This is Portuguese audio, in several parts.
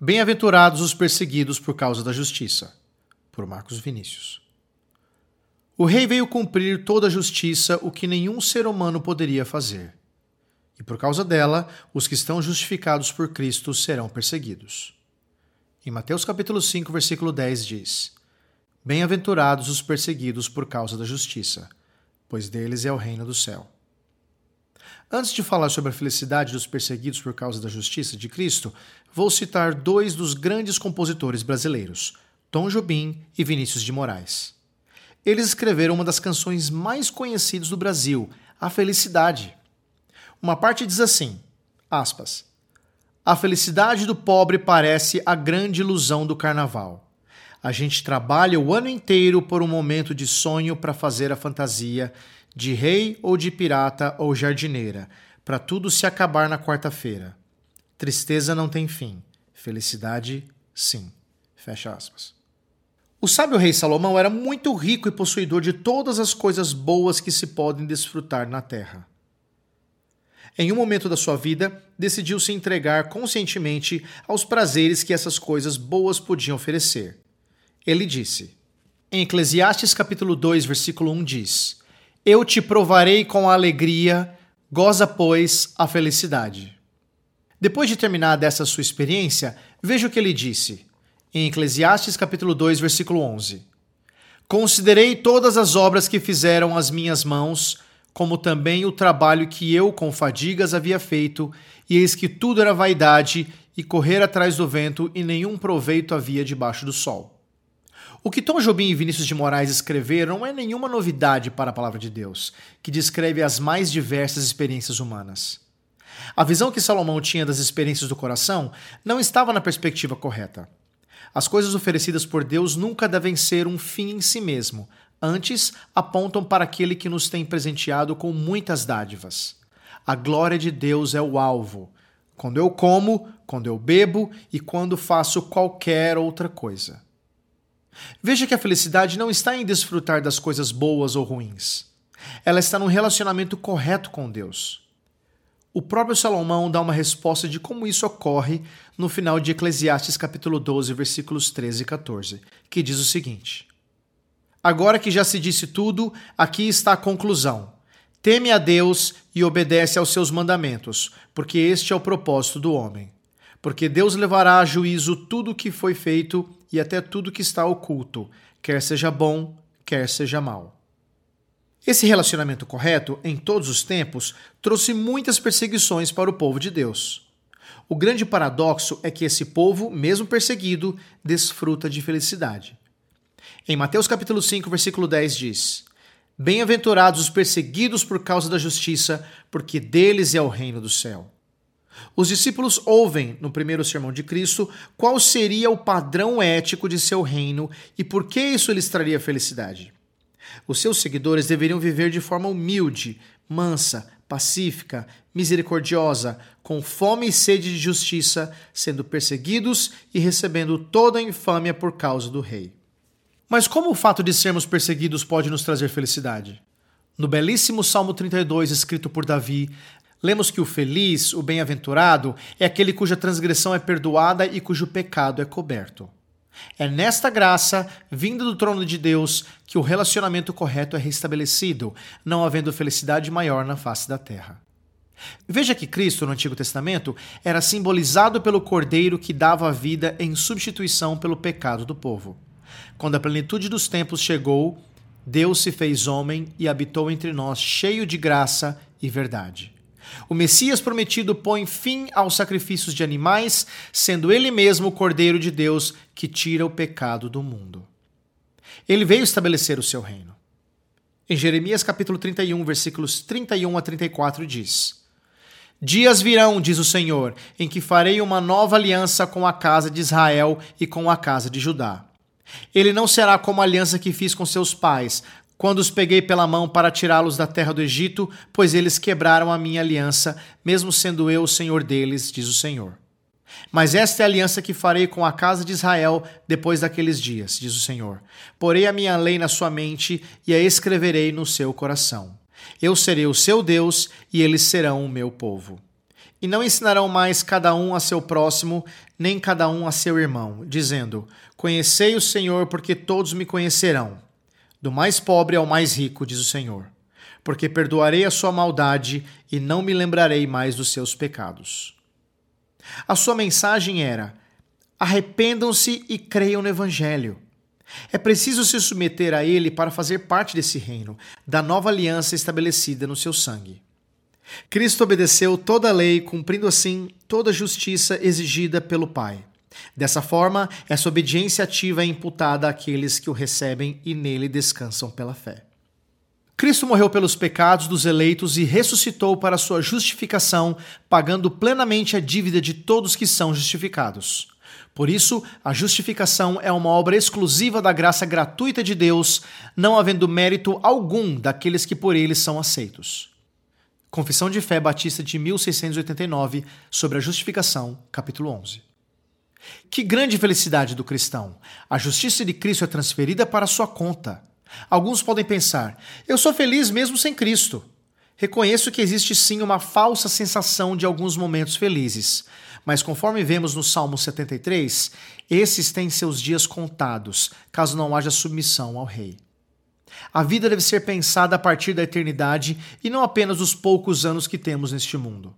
Bem-aventurados os perseguidos por causa da justiça. Por Marcos Vinícius. O rei veio cumprir toda a justiça, o que nenhum ser humano poderia fazer. E por causa dela, os que estão justificados por Cristo serão perseguidos. Em Mateus capítulo 5, versículo 10 diz: Bem-aventurados os perseguidos por causa da justiça, pois deles é o reino do céu. Antes de falar sobre a felicidade dos perseguidos por causa da justiça de Cristo, vou citar dois dos grandes compositores brasileiros, Tom Jobim e Vinícius de Moraes. Eles escreveram uma das canções mais conhecidas do Brasil, A Felicidade. Uma parte diz assim: aspas, A felicidade do pobre parece a grande ilusão do carnaval. A gente trabalha o ano inteiro por um momento de sonho para fazer a fantasia de rei ou de pirata ou jardineira, para tudo se acabar na quarta-feira. Tristeza não tem fim, felicidade, sim. Fecha aspas. O sábio rei Salomão era muito rico e possuidor de todas as coisas boas que se podem desfrutar na terra. Em um momento da sua vida, decidiu se entregar conscientemente aos prazeres que essas coisas boas podiam oferecer. Ele disse: Em Eclesiastes capítulo 2, versículo 1 diz: Eu te provarei com alegria, goza, pois, a felicidade. Depois de terminar dessa sua experiência, veja o que ele disse. Em Eclesiastes capítulo 2, versículo 11: Considerei todas as obras que fizeram as minhas mãos, como também o trabalho que eu com fadigas havia feito, e eis que tudo era vaidade e correr atrás do vento, e nenhum proveito havia debaixo do sol. O que Tom Jobim e Vinícius de Moraes escreveram não é nenhuma novidade para a palavra de Deus, que descreve as mais diversas experiências humanas. A visão que Salomão tinha das experiências do coração não estava na perspectiva correta. As coisas oferecidas por Deus nunca devem ser um fim em si mesmo, antes apontam para aquele que nos tem presenteado com muitas dádivas. A glória de Deus é o alvo, quando eu como, quando eu bebo e quando faço qualquer outra coisa. Veja que a felicidade não está em desfrutar das coisas boas ou ruins. Ela está num relacionamento correto com Deus. O próprio Salomão dá uma resposta de como isso ocorre no final de Eclesiastes capítulo 12, versículos 13 e 14, que diz o seguinte: Agora que já se disse tudo, aqui está a conclusão. Teme a Deus e obedece aos seus mandamentos, porque este é o propósito do homem. Porque Deus levará a juízo tudo o que foi feito e até tudo que está oculto, quer seja bom, quer seja mal. Esse relacionamento correto, em todos os tempos, trouxe muitas perseguições para o povo de Deus. O grande paradoxo é que esse povo, mesmo perseguido, desfruta de felicidade. Em Mateus capítulo 5, versículo 10 diz: Bem-aventurados os perseguidos por causa da justiça, porque deles é o reino do céu. Os discípulos ouvem, no primeiro sermão de Cristo, qual seria o padrão ético de seu reino e por que isso lhes traria felicidade. Os seus seguidores deveriam viver de forma humilde, mansa, pacífica, misericordiosa, com fome e sede de justiça, sendo perseguidos e recebendo toda a infâmia por causa do rei. Mas como o fato de sermos perseguidos pode nos trazer felicidade? No belíssimo Salmo 32, escrito por Davi, lemos que o feliz, o bem-aventurado, é aquele cuja transgressão é perdoada e cujo pecado é coberto. É nesta graça, vinda do trono de Deus, que o relacionamento correto é restabelecido, não havendo felicidade maior na face da terra. Veja que Cristo, no Antigo Testamento, era simbolizado pelo Cordeiro que dava a vida em substituição pelo pecado do povo. Quando a plenitude dos tempos chegou, Deus se fez homem e habitou entre nós, cheio de graça e verdade. O Messias prometido põe fim aos sacrifícios de animais, sendo ele mesmo o Cordeiro de Deus que tira o pecado do mundo. Ele veio estabelecer o seu reino. Em Jeremias capítulo 31, versículos 31 a 34 diz: Dias virão, diz o Senhor, em que farei uma nova aliança com a casa de Israel e com a casa de Judá. Ele não será como a aliança que fiz com seus pais, quando os peguei pela mão para tirá-los da terra do Egito, pois eles quebraram a minha aliança, mesmo sendo eu o Senhor deles, diz o Senhor. Mas esta é a aliança que farei com a casa de Israel depois daqueles dias, diz o Senhor. Porei a minha lei na sua mente e a escreverei no seu coração. Eu serei o seu Deus e eles serão o meu povo. E não ensinarão mais cada um a seu próximo, nem cada um a seu irmão, dizendo: Conhecei o Senhor, porque todos me conhecerão. Do mais pobre ao mais rico, diz o Senhor. Porque perdoarei a sua maldade e não me lembrarei mais dos seus pecados. A sua mensagem era: arrependam-se e creiam no Evangelho. É preciso se submeter a ele para fazer parte desse reino, da nova aliança estabelecida no seu sangue. Cristo obedeceu toda a lei, cumprindo assim toda a justiça exigida pelo Pai. Dessa forma, essa obediência ativa é imputada àqueles que o recebem e nele descansam pela fé. Cristo morreu pelos pecados dos eleitos e ressuscitou para sua justificação, pagando plenamente a dívida de todos que são justificados. Por isso, a justificação é uma obra exclusiva da graça gratuita de Deus, não havendo mérito algum daqueles que por ele são aceitos. Confissão de Fé Batista de 1689 sobre a justificação, capítulo 11. Que grande felicidade do cristão! A justiça de Cristo é transferida para sua conta. Alguns podem pensar: eu sou feliz mesmo sem Cristo. Reconheço que existe sim uma falsa sensação de alguns momentos felizes, mas conforme vemos no Salmo 73, esses têm seus dias contados, caso não haja submissão ao Rei. A vida deve ser pensada a partir da eternidade e não apenas dos poucos anos que temos neste mundo.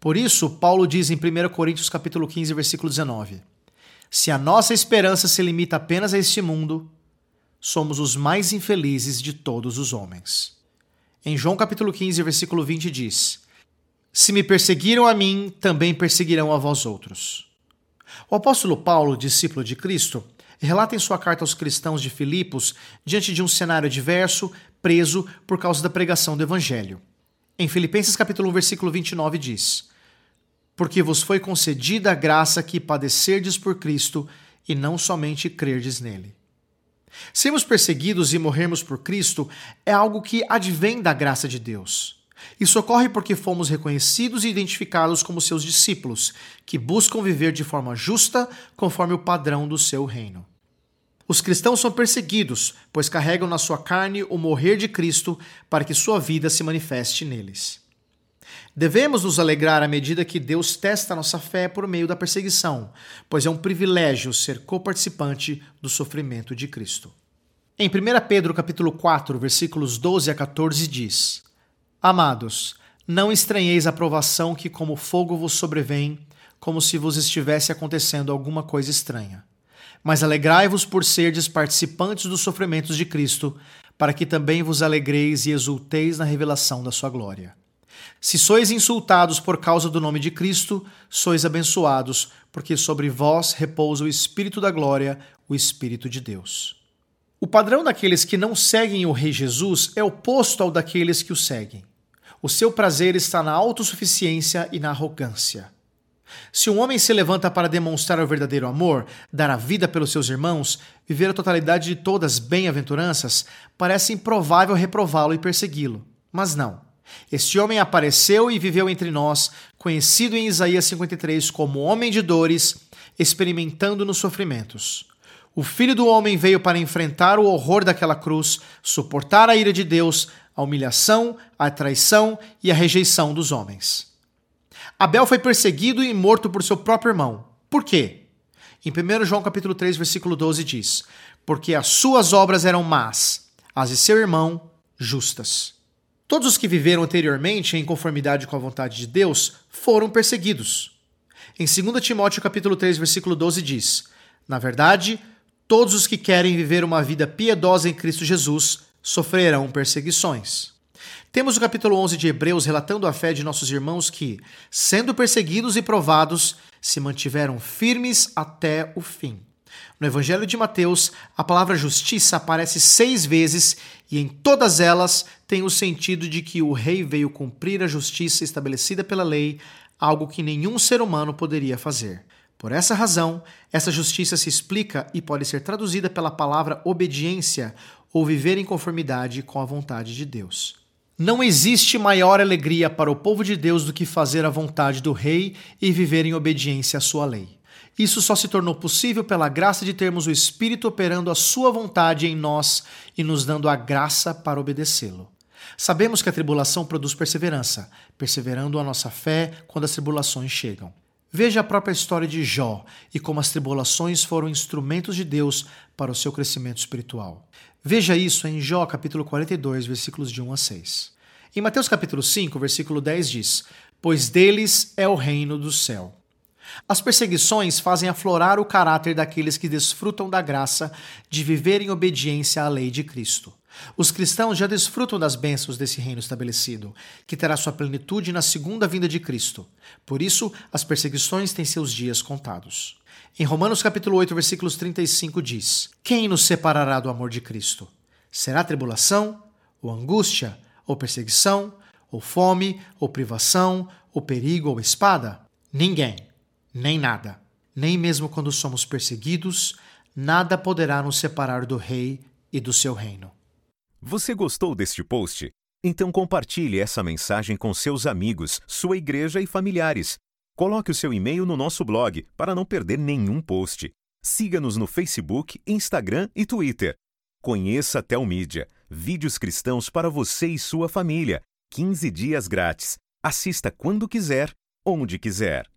Por isso, Paulo diz em 1 Coríntios capítulo 15, versículo 19: Se a nossa esperança se limita apenas a este mundo, somos os mais infelizes de todos os homens. Em João capítulo 15, versículo 20 diz: Se me perseguiram a mim, também perseguirão a vós outros. O apóstolo Paulo, discípulo de Cristo, relata em sua carta aos cristãos de Filipos diante de um cenário adverso, preso por causa da pregação do evangelho. Em Filipenses capítulo 1, versículo 29 diz: Porque vos foi concedida a graça que padecerdes por Cristo e não somente crerdes nele. Sermos perseguidos e morrermos por Cristo é algo que advém da graça de Deus. Isso ocorre porque fomos reconhecidos e identificados como seus discípulos, que buscam viver de forma justa conforme o padrão do seu reino. Os cristãos são perseguidos, pois carregam na sua carne o morrer de Cristo para que sua vida se manifeste neles. Devemos nos alegrar à medida que Deus testa nossa fé por meio da perseguição, pois é um privilégio ser coparticipante do sofrimento de Cristo. Em 1 Pedro capítulo 4, versículos 12 a 14 diz: Amados, não estranheis a provação que como fogo vos sobrevém, como se vos estivesse acontecendo alguma coisa estranha mas alegrai-vos por serdes participantes dos sofrimentos de Cristo, para que também vos alegreis e exulteis na revelação da sua glória. Se sois insultados por causa do nome de Cristo, sois abençoados, porque sobre vós repousa o Espírito da glória, o Espírito de Deus. O padrão daqueles que não seguem o Rei Jesus é oposto ao daqueles que o seguem. O seu prazer está na autossuficiência e na arrogância. Se um homem se levanta para demonstrar o verdadeiro amor, dar a vida pelos seus irmãos, viver a totalidade de todas as bem-aventuranças, parece improvável reprová-lo e persegui-lo. Mas não. Este homem apareceu e viveu entre nós, conhecido em Isaías 53 como homem de dores, experimentando nos sofrimentos. O Filho do Homem veio para enfrentar o horror daquela cruz, suportar a ira de Deus, a humilhação, a traição e a rejeição dos homens. Abel foi perseguido e morto por seu próprio irmão. Por quê? Em 1 João capítulo 3, versículo 12 diz: Porque as suas obras eram más, as de seu irmão justas. Todos os que viveram anteriormente em conformidade com a vontade de Deus foram perseguidos. Em 2 Timóteo capítulo 3, versículo 12 diz: Na verdade, todos os que querem viver uma vida piedosa em Cristo Jesus sofrerão perseguições. Temos o capítulo 11 de Hebreus relatando a fé de nossos irmãos que, sendo perseguidos e provados, se mantiveram firmes até o fim. No Evangelho de Mateus, a palavra justiça aparece seis vezes e em todas elas tem o sentido de que o rei veio cumprir a justiça estabelecida pela lei, algo que nenhum ser humano poderia fazer. Por essa razão, essa justiça se explica e pode ser traduzida pela palavra obediência ou viver em conformidade com a vontade de Deus. Não existe maior alegria para o povo de Deus do que fazer a vontade do Rei e viver em obediência à sua lei. Isso só se tornou possível pela graça de termos o Espírito operando a sua vontade em nós e nos dando a graça para obedecê-lo. Sabemos que a tribulação produz perseverança, perseverando a nossa fé quando as tribulações chegam. Veja a própria história de Jó e como as tribulações foram instrumentos de Deus para o seu crescimento espiritual. Veja isso em Jó capítulo 42, versículos de 1 a 6. Em Mateus capítulo 5, versículo 10 diz: Pois deles é o reino do céu. As perseguições fazem aflorar o caráter daqueles que desfrutam da graça de viver em obediência à lei de Cristo. Os cristãos já desfrutam das bênçãos desse reino estabelecido, que terá sua plenitude na segunda vinda de Cristo. Por isso, as perseguições têm seus dias contados. Em Romanos capítulo 8, versículos 35 diz: Quem nos separará do amor de Cristo? Será tribulação, ou angústia, ou perseguição, ou fome, ou privação, ou perigo, ou espada? Ninguém, nem nada. Nem mesmo quando somos perseguidos, nada poderá nos separar do Rei e do seu reino. Você gostou deste post? Então compartilhe essa mensagem com seus amigos, sua igreja e familiares. Coloque o seu e-mail no nosso blog para não perder nenhum post. Siga-nos no Facebook, Instagram e Twitter. Conheça a Telmídia, vídeos cristãos para você e sua família. 15 dias grátis. Assista quando quiser, onde quiser.